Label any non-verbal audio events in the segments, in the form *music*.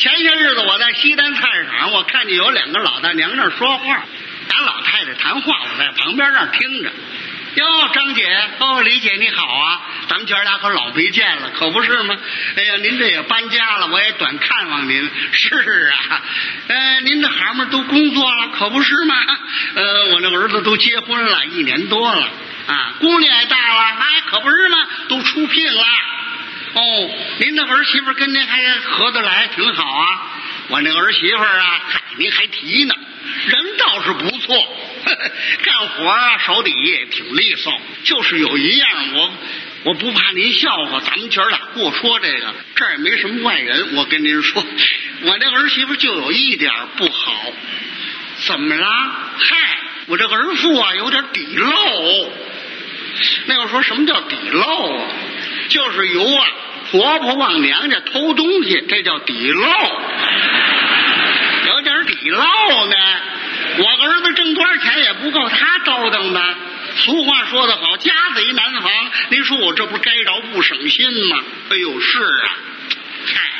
前些日子我在西单菜市场，我看见有两个老大娘那儿说话，俩老太太谈话，我在旁边那儿听着。哟，张姐，哦，李姐你好啊，咱们姐儿俩可老没见了，可不是吗？哎呀，您这也搬家了，我也短看望您。是啊，呃，您这孩们都工作了，可不是吗？呃，我那儿子都结婚了一年多了啊，姑娘也大了，哎，可不是吗？都出聘了。哦，您的儿媳妇跟您还合得来，挺好啊。我那儿媳妇啊，嗨，您还提呢，人倒是不错，呵 *laughs* 呵干活啊手底也挺利索。就是有一样，我我不怕您笑话，咱们姐儿俩过说这个，这儿也没什么外人。我跟您说，*laughs* 我那儿媳妇就有一点不好，怎么了？嗨，我这个儿妇啊，有点底漏。那要说什么叫底漏啊？就是由啊婆婆往娘家偷东西，这叫底漏。有点底漏呢，我儿子挣多少钱也不够他叨叨的。俗话说得好，家贼难防。您说我这不该着不省心吗？哎呦，是啊，嗨，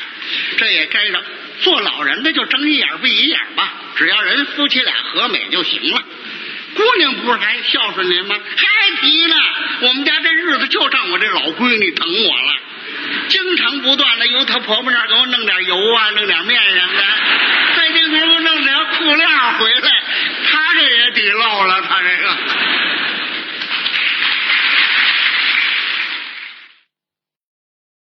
这也该着。做老人的就睁一眼闭一眼吧，只要人夫妻俩和美就行了。姑娘不是还孝顺您吗？还提呢。我们家这日子就仗我这老闺女疼我了，经常不断的由她婆婆那儿给我弄点油啊，弄点面什么的。